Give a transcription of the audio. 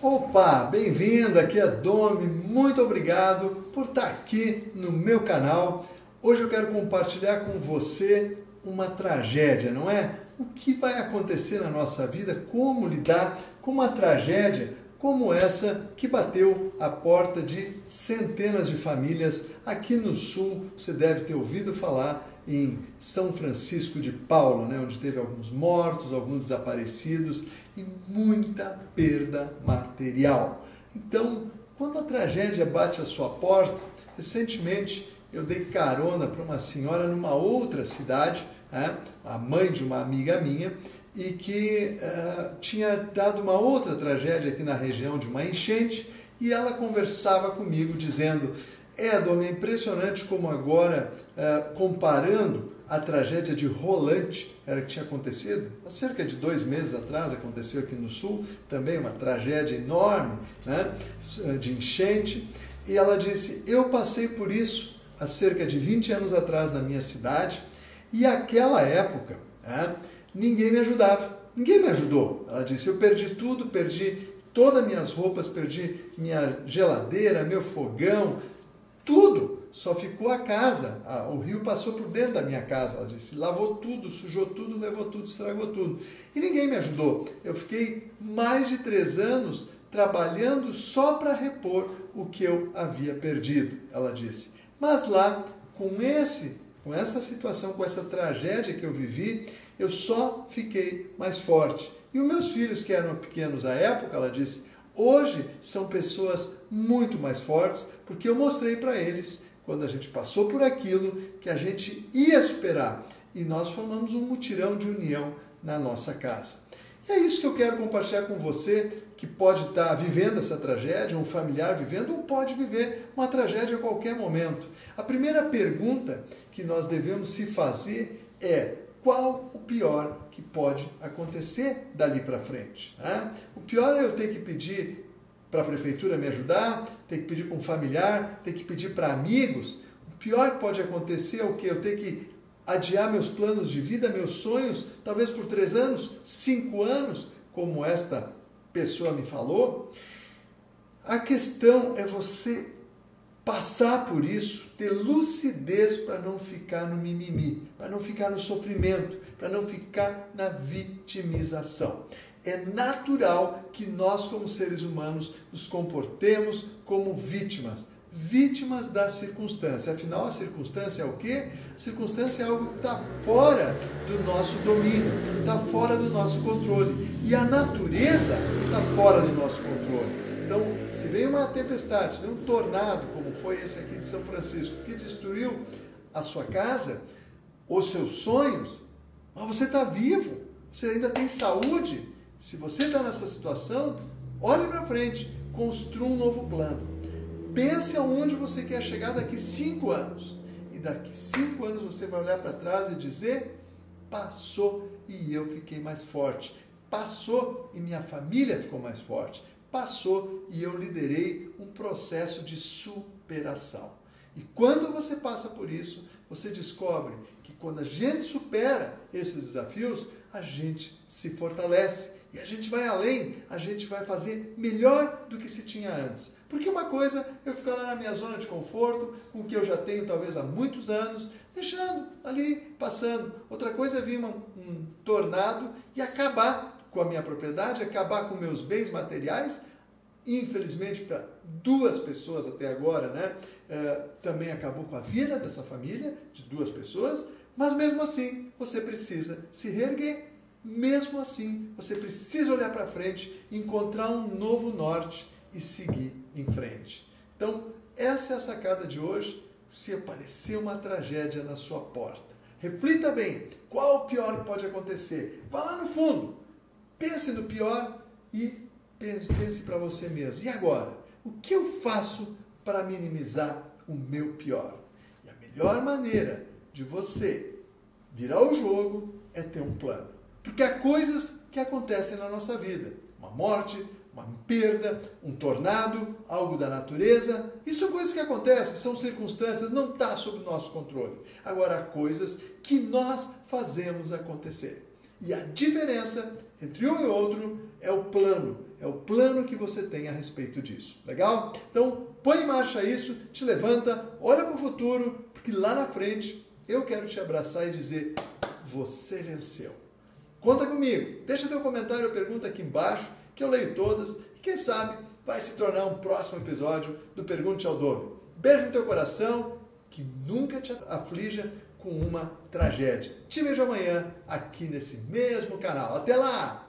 Opa, bem-vindo, aqui é Domi, muito obrigado por estar aqui no meu canal. Hoje eu quero compartilhar com você uma tragédia, não é? O que vai acontecer na nossa vida, como lidar com uma tragédia como essa que bateu a porta de centenas de famílias aqui no sul. Você deve ter ouvido falar em São Francisco de Paula, né, onde teve alguns mortos, alguns desaparecidos e muita perda material. Então, quando a tragédia bate a sua porta, recentemente eu dei carona para uma senhora numa outra cidade, né, a mãe de uma amiga minha, e que uh, tinha dado uma outra tragédia aqui na região de uma enchente, e ela conversava comigo dizendo: é, Dona, é impressionante como agora, uh, comparando a tragédia de Rolante, era que tinha acontecido, há cerca de dois meses atrás, aconteceu aqui no Sul, também uma tragédia enorme né, de enchente, e ela disse: Eu passei por isso há cerca de 20 anos atrás na minha cidade, e aquela época né, ninguém me ajudava, ninguém me ajudou. Ela disse: Eu perdi tudo, perdi todas as minhas roupas, perdi minha geladeira, meu fogão, tudo. Só ficou a casa. O rio passou por dentro da minha casa. Ela disse: lavou tudo, sujou tudo, levou tudo, estragou tudo. E ninguém me ajudou. Eu fiquei mais de três anos trabalhando só para repor o que eu havia perdido. Ela disse. Mas lá, com esse, com essa situação, com essa tragédia que eu vivi, eu só fiquei mais forte. E os meus filhos, que eram pequenos à época, ela disse, hoje são pessoas muito mais fortes, porque eu mostrei para eles, quando a gente passou por aquilo, que a gente ia superar. E nós formamos um mutirão de união na nossa casa. E é isso que eu quero compartilhar com você, que pode estar vivendo essa tragédia, um familiar vivendo, ou pode viver uma tragédia a qualquer momento. A primeira pergunta que nós devemos se fazer é: qual o pior que pode acontecer dali para frente. Né? O pior é eu ter que pedir para a prefeitura me ajudar, ter que pedir para um familiar, ter que pedir para amigos. O pior que pode acontecer é o que? Eu ter que adiar meus planos de vida, meus sonhos, talvez por três anos, cinco anos, como esta pessoa me falou. A questão é você passar por isso, ter lucidez para não ficar no mimimi, para não ficar no sofrimento, para não ficar na vitimização. É natural que nós, como seres humanos, nos comportemos como vítimas, vítimas da circunstância. Afinal, a circunstância é o quê? A circunstância é algo que está fora do nosso domínio, está fora do nosso controle. E a natureza está fora do nosso controle. Então, se vem uma tempestade, se vem um tornado, como foi esse aqui de São Francisco, que destruiu a sua casa, os seus sonhos, mas você está vivo, você ainda tem saúde. Se você está nessa situação, olhe para frente, construa um novo plano. Pense aonde você quer chegar daqui cinco anos. E daqui cinco anos você vai olhar para trás e dizer: passou e eu fiquei mais forte. Passou e minha família ficou mais forte passou e eu liderei um processo de superação. E quando você passa por isso, você descobre que quando a gente supera esses desafios, a gente se fortalece e a gente vai além, a gente vai fazer melhor do que se tinha antes. Porque uma coisa é eu ficar lá na minha zona de conforto, com o que eu já tenho talvez há muitos anos, deixando ali, passando. Outra coisa é vir um, um tornado e acabar com a minha propriedade, acabar com meus bens materiais. Infelizmente, para duas pessoas até agora, né? É, também acabou com a vida dessa família, de duas pessoas, mas mesmo assim você precisa se reerguer. Mesmo assim, você precisa olhar para frente, encontrar um novo norte e seguir em frente. Então, essa é a sacada de hoje. Se aparecer uma tragédia na sua porta, reflita bem: qual o pior que pode acontecer? Vá lá no fundo, Pense no pior e pense, pense para você mesmo. E agora? O que eu faço para minimizar o meu pior? E a melhor maneira de você virar o jogo é ter um plano. Porque há coisas que acontecem na nossa vida. Uma morte, uma perda, um tornado, algo da natureza. Isso são coisas que acontecem, são circunstâncias, não está sob nosso controle. Agora, há coisas que nós fazemos acontecer. E a diferença entre um e outro é o plano, é o plano que você tem a respeito disso. Legal? Então, põe em marcha isso, te levanta, olha para o futuro, porque lá na frente eu quero te abraçar e dizer: você venceu. Conta comigo, deixa teu comentário ou pergunta aqui embaixo, que eu leio todas e quem sabe vai se tornar um próximo episódio do Pergunte ao Dono. Beijo no teu coração, que nunca te aflija com uma tragédia. Te vejo amanhã aqui nesse mesmo canal. Até lá!